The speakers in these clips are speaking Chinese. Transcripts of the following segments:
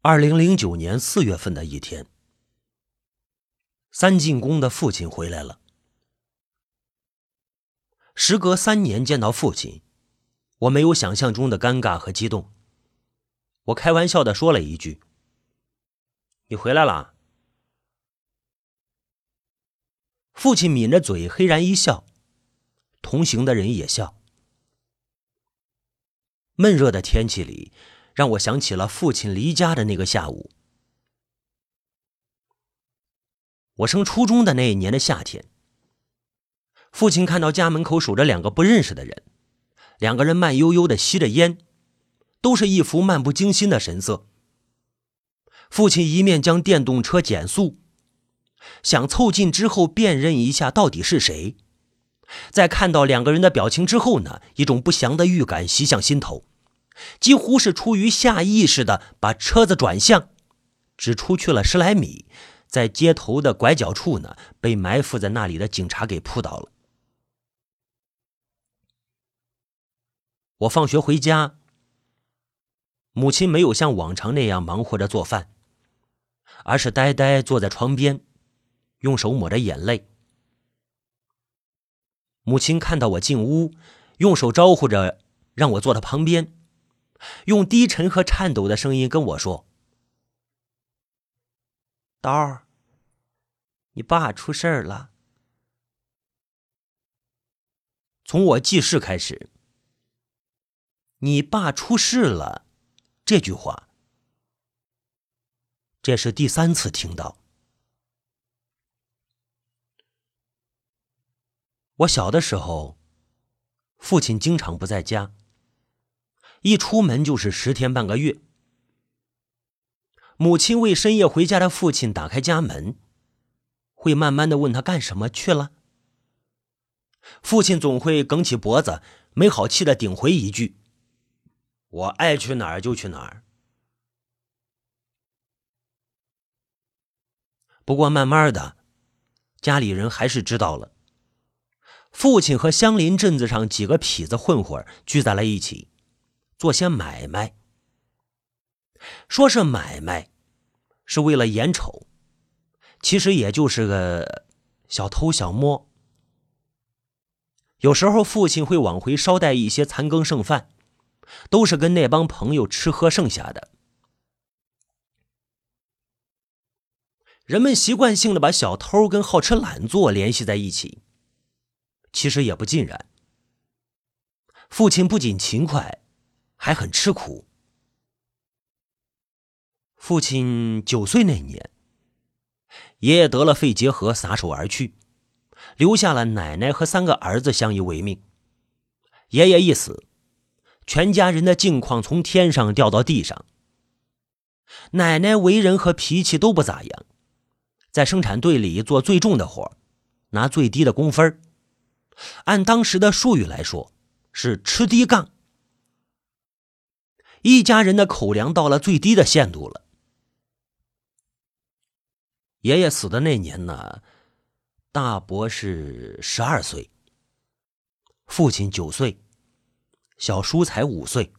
二零零九年四月份的一天，三进宫的父亲回来了。时隔三年见到父亲，我没有想象中的尴尬和激动。我开玩笑的说了一句：“你回来了。”父亲抿着嘴，嘿然一笑，同行的人也笑。闷热的天气里。让我想起了父亲离家的那个下午。我升初中的那一年的夏天，父亲看到家门口守着两个不认识的人，两个人慢悠悠的吸着烟，都是一副漫不经心的神色。父亲一面将电动车减速，想凑近之后辨认一下到底是谁，在看到两个人的表情之后呢，一种不祥的预感袭向心头。几乎是出于下意识的把车子转向，只出去了十来米，在街头的拐角处呢，被埋伏在那里的警察给扑倒了。我放学回家，母亲没有像往常那样忙活着做饭，而是呆呆坐在床边，用手抹着眼泪。母亲看到我进屋，用手招呼着让我坐她旁边。用低沉和颤抖的声音跟我说：“刀儿，你爸出事儿了。”从我记事开始，“你爸出事了”这句话，这是第三次听到。我小的时候，父亲经常不在家。一出门就是十天半个月。母亲为深夜回家的父亲打开家门，会慢慢的问他干什么去了。父亲总会梗起脖子，没好气的顶回一句：“我爱去哪儿就去哪儿。”不过慢慢的，家里人还是知道了，父亲和相邻镇子上几个痞子混混聚在了一起。做些买卖，说是买卖，是为了眼瞅，其实也就是个小偷小摸。有时候父亲会往回捎带一些残羹剩饭，都是跟那帮朋友吃喝剩下的。人们习惯性的把小偷跟好吃懒做联系在一起，其实也不尽然。父亲不仅勤快。还很吃苦。父亲九岁那年，爷爷得了肺结核，撒手而去，留下了奶奶和三个儿子相依为命。爷爷一死，全家人的境况从天上掉到地上。奶奶为人和脾气都不咋样，在生产队里做最重的活，拿最低的工分按当时的术语来说，是吃低杠。一家人的口粮到了最低的限度了。爷爷死的那年呢，大伯是十二岁，父亲九岁，小叔才五岁。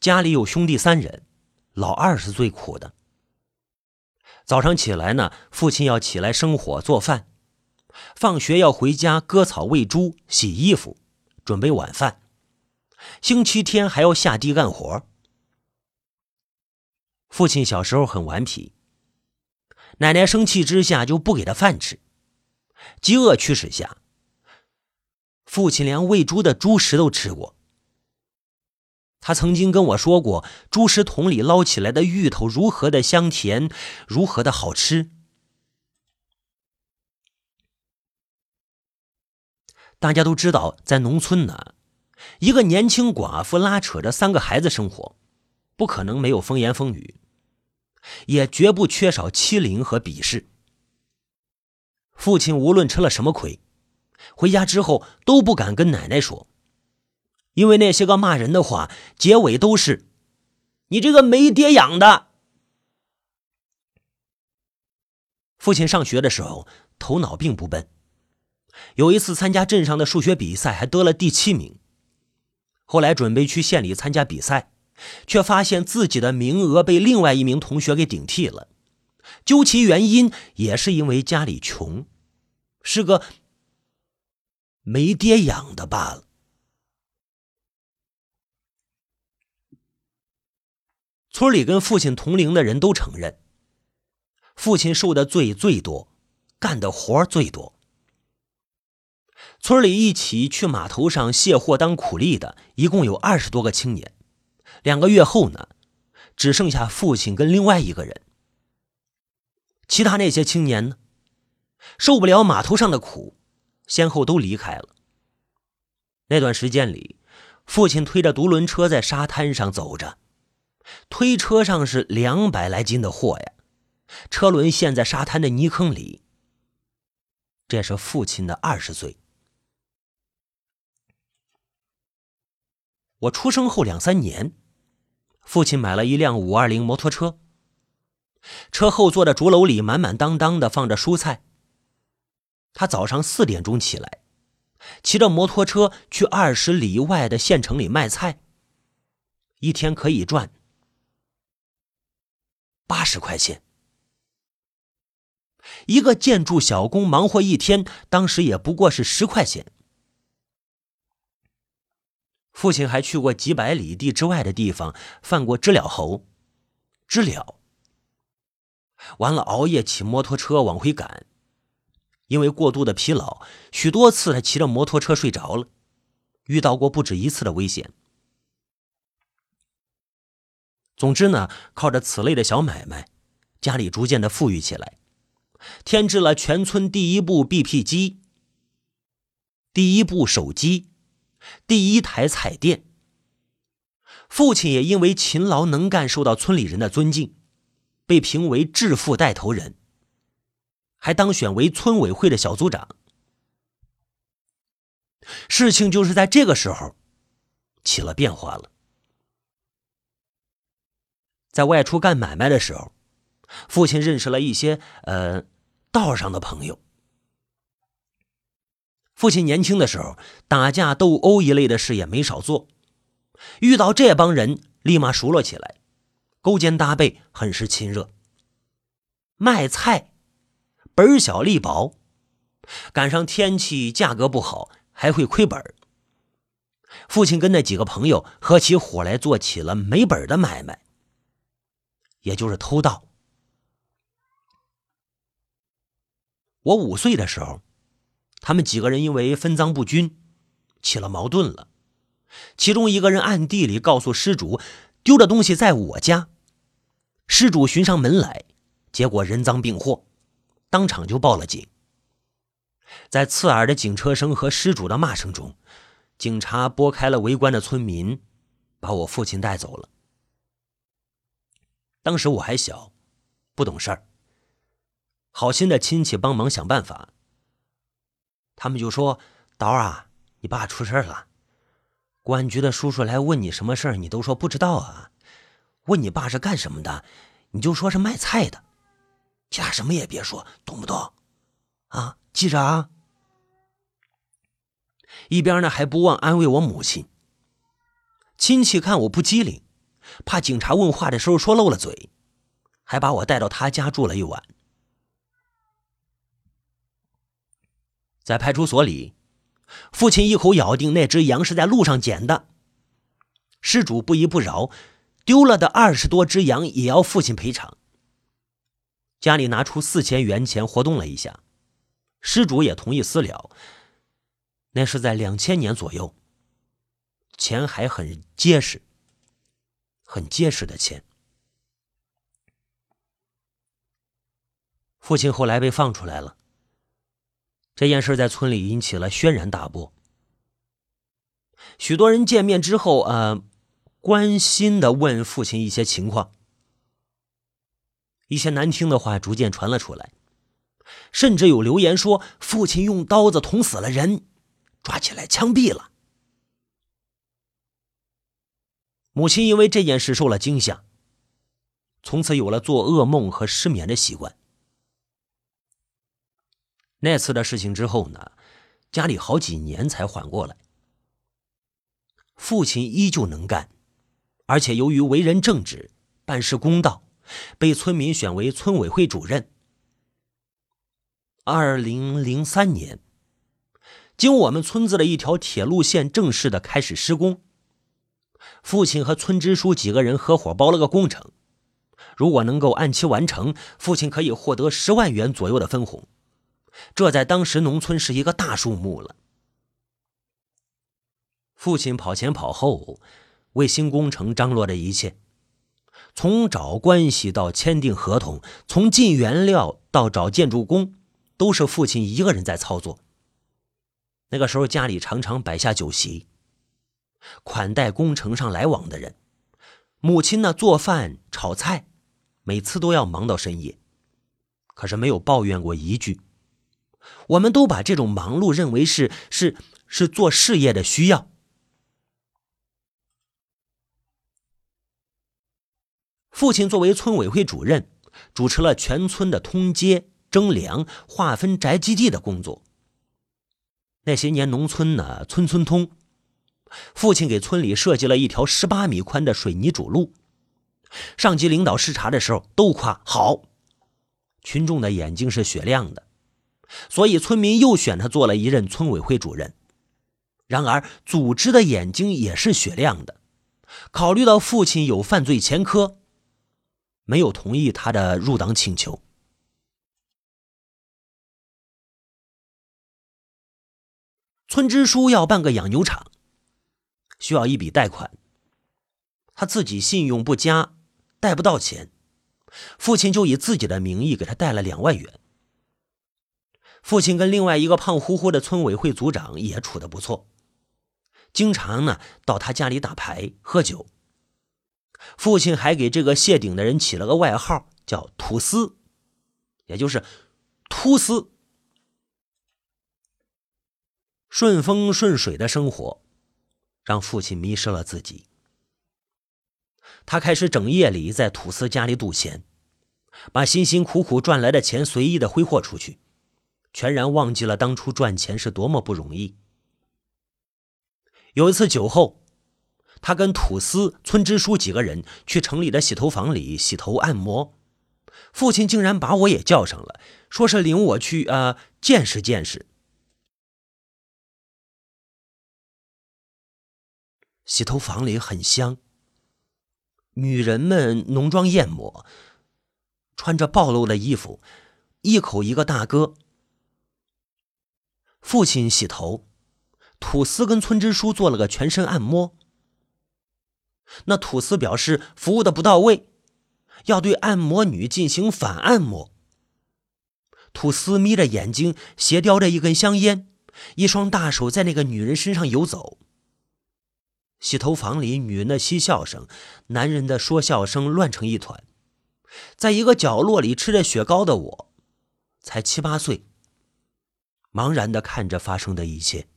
家里有兄弟三人，老二是最苦的。早上起来呢，父亲要起来生火做饭，放学要回家割草喂猪、洗衣服，准备晚饭。星期天还要下地干活。父亲小时候很顽皮，奶奶生气之下就不给他饭吃。饥饿驱使下，父亲连喂猪的猪食都吃过。他曾经跟我说过，猪食桶里捞起来的芋头如何的香甜，如何的好吃。大家都知道，在农村呢。一个年轻寡妇拉扯着三个孩子生活，不可能没有风言风语，也绝不缺少欺凌和鄙视。父亲无论吃了什么亏，回家之后都不敢跟奶奶说，因为那些个骂人的话，结尾都是“你这个没爹养的”。父亲上学的时候头脑并不笨，有一次参加镇上的数学比赛，还得了第七名。后来准备去县里参加比赛，却发现自己的名额被另外一名同学给顶替了。究其原因，也是因为家里穷，是个没爹养的罢了。村里跟父亲同龄的人都承认，父亲受的罪最多，干的活最多。村里一起去码头上卸货当苦力的，一共有二十多个青年。两个月后呢，只剩下父亲跟另外一个人。其他那些青年呢，受不了码头上的苦，先后都离开了。那段时间里，父亲推着独轮车在沙滩上走着，推车上是两百来斤的货呀，车轮陷在沙滩的泥坑里。这是父亲的二十岁。我出生后两三年，父亲买了一辆五二零摩托车。车后座的竹篓里满满当当的放着蔬菜。他早上四点钟起来，骑着摩托车去二十里外的县城里卖菜，一天可以赚八十块钱。一个建筑小工忙活一天，当时也不过是十块钱。父亲还去过几百里地之外的地方，犯过知了猴，知了。完了，熬夜骑摩托车往回赶，因为过度的疲劳，许多次他骑着摩托车睡着了，遇到过不止一次的危险。总之呢，靠着此类的小买卖，家里逐渐的富裕起来，添置了全村第一部 BP 机、第一部手机、第一台彩电。父亲也因为勤劳能干，受到村里人的尊敬。被评为致富带头人，还当选为村委会的小组长。事情就是在这个时候起了变化了。在外出干买卖的时候，父亲认识了一些呃道上的朋友。父亲年轻的时候，打架斗殴一类的事也没少做，遇到这帮人，立马熟络起来。勾肩搭背，很是亲热。卖菜，本小利薄，赶上天气价格不好，还会亏本。父亲跟那几个朋友合起伙来做起了没本的买卖，也就是偷盗。我五岁的时候，他们几个人因为分赃不均起了矛盾了，其中一个人暗地里告诉失主。丢的东西在我家，失主寻上门来，结果人赃并获，当场就报了警。在刺耳的警车声和失主的骂声中，警察拨开了围观的村民，把我父亲带走了。当时我还小，不懂事儿。好心的亲戚帮忙想办法，他们就说：“刀啊，你爸出事了。”公安局的叔叔来问你什么事儿，你都说不知道啊。问你爸是干什么的，你就说是卖菜的，其他什么也别说，懂不懂？啊，记着啊。一边呢还不忘安慰我母亲。亲戚看我不机灵，怕警察问话的时候说漏了嘴，还把我带到他家住了一晚。在派出所里。父亲一口咬定那只羊是在路上捡的，失主不依不饶，丢了的二十多只羊也要父亲赔偿。家里拿出四千元钱活动了一下，失主也同意私了。那是在两千年左右，钱还很结实，很结实的钱。父亲后来被放出来了。这件事在村里引起了轩然大波，许多人见面之后，呃，关心的问父亲一些情况，一些难听的话逐渐传了出来，甚至有留言说父亲用刀子捅死了人，抓起来枪毙了。母亲因为这件事受了惊吓，从此有了做噩梦和失眠的习惯。那次的事情之后呢，家里好几年才缓过来。父亲依旧能干，而且由于为人正直、办事公道，被村民选为村委会主任。二零零三年，经我们村子的一条铁路线正式的开始施工，父亲和村支书几个人合伙包了个工程，如果能够按期完成，父亲可以获得十万元左右的分红，这在当时农村是一个大数目了。父亲跑前跑后。为新工程张罗着一切，从找关系到签订合同，从进原料到找建筑工，都是父亲一个人在操作。那个时候家里常常摆下酒席，款待工程上来往的人。母亲呢做饭炒菜，每次都要忙到深夜，可是没有抱怨过一句。我们都把这种忙碌认为是是是做事业的需要。父亲作为村委会主任，主持了全村的通街、征粮、划分宅基地的工作。那些年，农村呢，村村通，父亲给村里设计了一条十八米宽的水泥主路。上级领导视察的时候都夸好，群众的眼睛是雪亮的，所以村民又选他做了一任村委会主任。然而，组织的眼睛也是雪亮的，考虑到父亲有犯罪前科。没有同意他的入党请求。村支书要办个养牛场，需要一笔贷款。他自己信用不佳，贷不到钱，父亲就以自己的名义给他贷了两万元。父亲跟另外一个胖乎乎的村委会组长也处的不错，经常呢到他家里打牌喝酒。父亲还给这个谢顶的人起了个外号，叫“土司”，也就是“秃司”。顺风顺水的生活，让父亲迷失了自己。他开始整夜里在土司家里赌钱，把辛辛苦苦赚来的钱随意的挥霍出去，全然忘记了当初赚钱是多么不容易。有一次酒后。他跟土司、村支书几个人去城里的洗头房里洗头按摩，父亲竟然把我也叫上了，说是领我去啊见识见识。洗头房里很香，女人们浓妆艳抹，穿着暴露的衣服，一口一个大哥。父亲洗头，土司跟村支书做了个全身按摩。那土司表示服务的不到位，要对按摩女进行反按摩。土司眯着眼睛，斜叼着一根香烟，一双大手在那个女人身上游走。洗头房里，女人的嬉笑声，男人的说笑声乱成一团。在一个角落里吃着雪糕的我，才七八岁，茫然的看着发生的一切。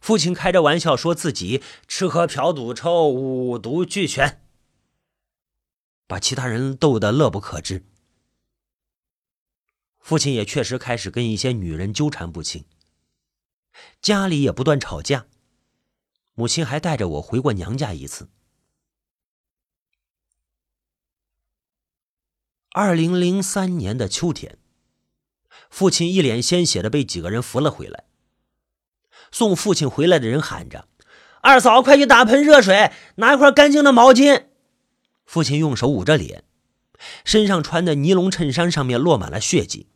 父亲开着玩笑说自己吃喝嫖赌抽五毒俱全，把其他人逗得乐不可支。父亲也确实开始跟一些女人纠缠不清，家里也不断吵架。母亲还带着我回过娘家一次。二零零三年的秋天，父亲一脸鲜血的被几个人扶了回来。送父亲回来的人喊着：“二嫂，快去打盆热水，拿一块干净的毛巾。”父亲用手捂着脸，身上穿的尼龙衬衫上面落满了血迹。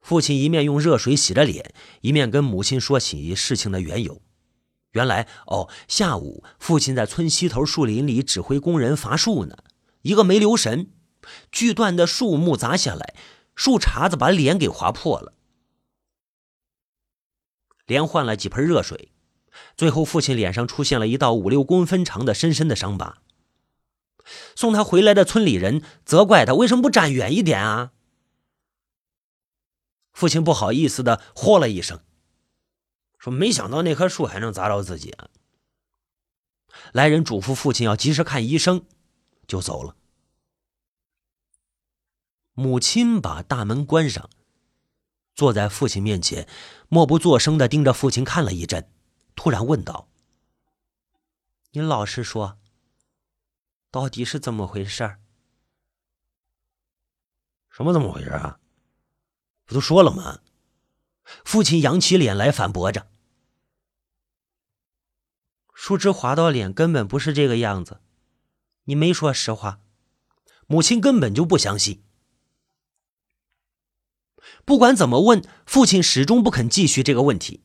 父亲一面用热水洗着脸，一面跟母亲说起事情的缘由。原来，哦，下午父亲在村西头树林里指挥工人伐树呢，一个没留神，锯断的树木砸下来，树茬子把脸给划破了。连换了几盆热水，最后父亲脸上出现了一道五六公分长的深深的伤疤。送他回来的村里人责怪他为什么不站远一点啊？父亲不好意思的喝了一声，说：“没想到那棵树还能砸着自己啊！”来人嘱咐父亲要及时看医生，就走了。母亲把大门关上。坐在父亲面前，默不作声的盯着父亲看了一阵，突然问道：“你老实说，到底是怎么回事？”“什么怎么回事啊？不都说了吗？”父亲扬起脸来反驳着。树枝划到脸根本不是这个样子，你没说实话。母亲根本就不相信。不管怎么问，父亲始终不肯继续这个问题。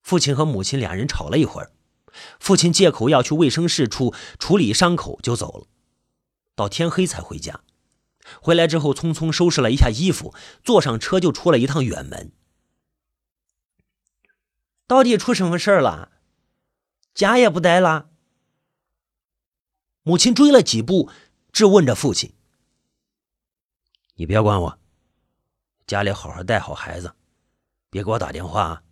父亲和母亲两人吵了一会儿，父亲借口要去卫生室处处理伤口就走了，到天黑才回家。回来之后，匆匆收拾了一下衣服，坐上车就出了一趟远门。到底出什么事儿了？家也不待了？母亲追了几步，质问着父亲：“你别管我，家里好好带好孩子，别给我打电话啊！”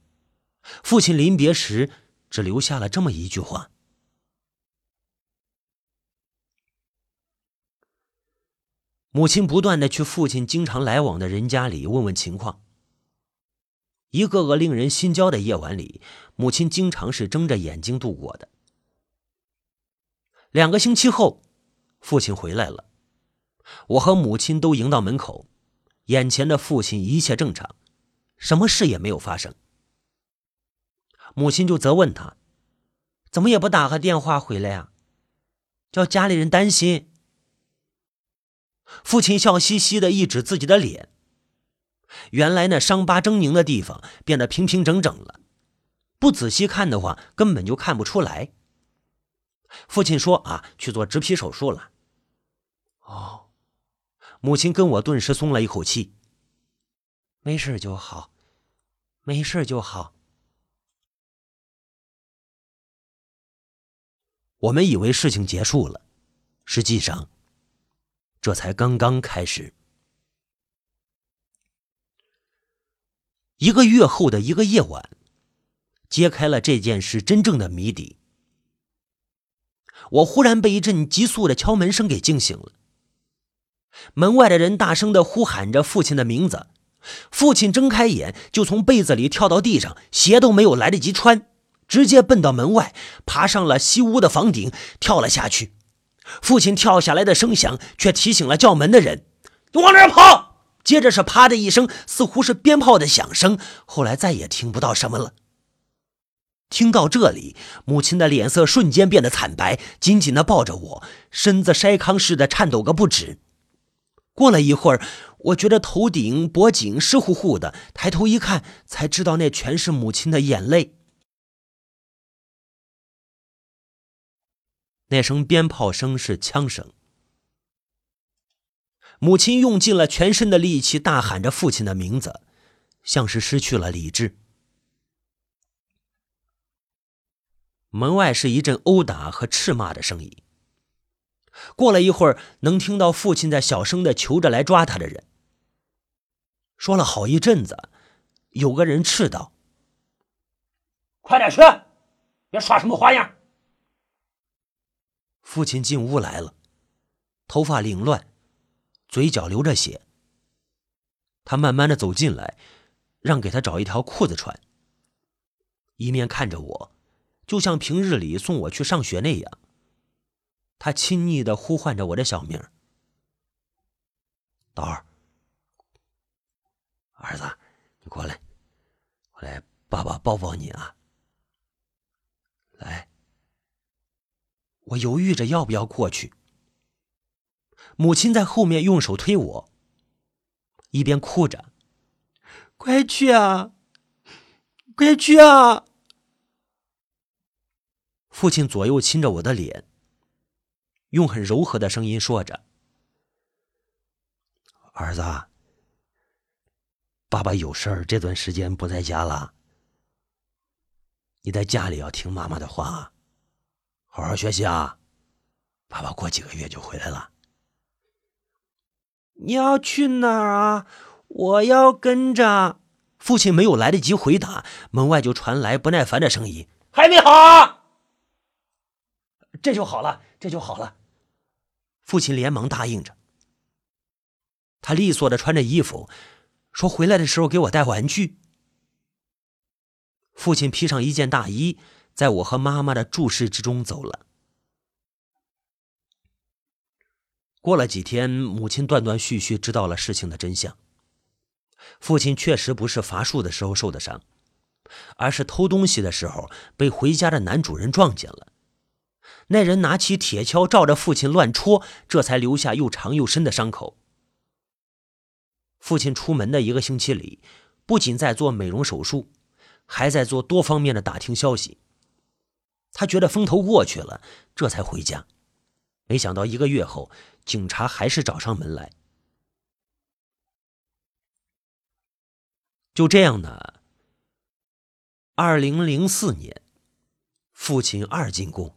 父亲临别时只留下了这么一句话。母亲不断的去父亲经常来往的人家里问问情况。一个个令人心焦的夜晚里，母亲经常是睁着眼睛度过的。两个星期后，父亲回来了，我和母亲都迎到门口，眼前的父亲一切正常，什么事也没有发生。母亲就责问他：“怎么也不打个电话回来呀？叫家里人担心。”父亲笑嘻嘻的一指自己的脸，原来那伤疤狰狞的地方变得平平整整了，不仔细看的话根本就看不出来。父亲说：“啊，去做植皮手术了。”哦，母亲跟我顿时松了一口气。没事就好，没事就好。我们以为事情结束了，实际上。这才刚刚开始。一个月后的一个夜晚，揭开了这件事真正的谜底。我忽然被一阵急速的敲门声给惊醒了。门外的人大声的呼喊着父亲的名字，父亲睁开眼就从被子里跳到地上，鞋都没有来得及穿，直接奔到门外，爬上了西屋的房顶，跳了下去。父亲跳下来的声响，却提醒了叫门的人：“你往哪儿跑？”接着是“啪”的一声，似乎是鞭炮的响声。后来再也听不到什么了。听到这里，母亲的脸色瞬间变得惨白，紧紧的抱着我，身子筛糠似的颤抖个不止。过了一会儿，我觉得头顶、脖颈湿乎乎的，抬头一看，才知道那全是母亲的眼泪。那声鞭炮声是枪声，母亲用尽了全身的力气，大喊着父亲的名字，像是失去了理智。门外是一阵殴打和斥骂的声音。过了一会儿，能听到父亲在小声的求着来抓他的人。说了好一阵子，有个人斥道：“快点去，别耍什么花样！”父亲进屋来了，头发凌乱，嘴角流着血。他慢慢的走进来，让给他找一条裤子穿。一面看着我，就像平日里送我去上学那样。他亲昵的呼唤着我的小名刀儿，儿子，你过来，过来，爸爸抱抱你啊。”来。我犹豫着要不要过去，母亲在后面用手推我，一边哭着：“快去啊，快去啊！”父亲左右亲着我的脸，用很柔和的声音说着：“儿子，爸爸有事儿，这段时间不在家了，你在家里要听妈妈的话。”好好学习啊！爸爸过几个月就回来了。你要去哪儿啊？我要跟着。父亲没有来得及回答，门外就传来不耐烦的声音：“还没好？这就好了，这就好了。”父亲连忙答应着。他利索的穿着衣服，说：“回来的时候给我带玩具。”父亲披上一件大衣，在我和妈妈的注视之中走了。过了几天，母亲断断续续知道了事情的真相。父亲确实不是伐树的时候受的伤，而是偷东西的时候被回家的男主人撞见了。那人拿起铁锹照着父亲乱戳，这才留下又长又深的伤口。父亲出门的一个星期里，不仅在做美容手术，还在做多方面的打听消息。他觉得风头过去了，这才回家。没想到一个月后，警察还是找上门来。就这样呢。二零零四年，父亲二进宫，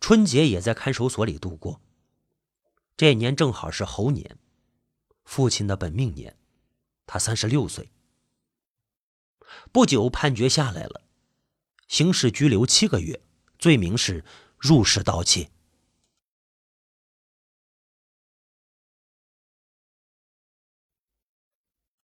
春节也在看守所里度过。这年正好是猴年，父亲的本命年，他三十六岁。不久，判决下来了，刑事拘留七个月，罪名是入室盗窃。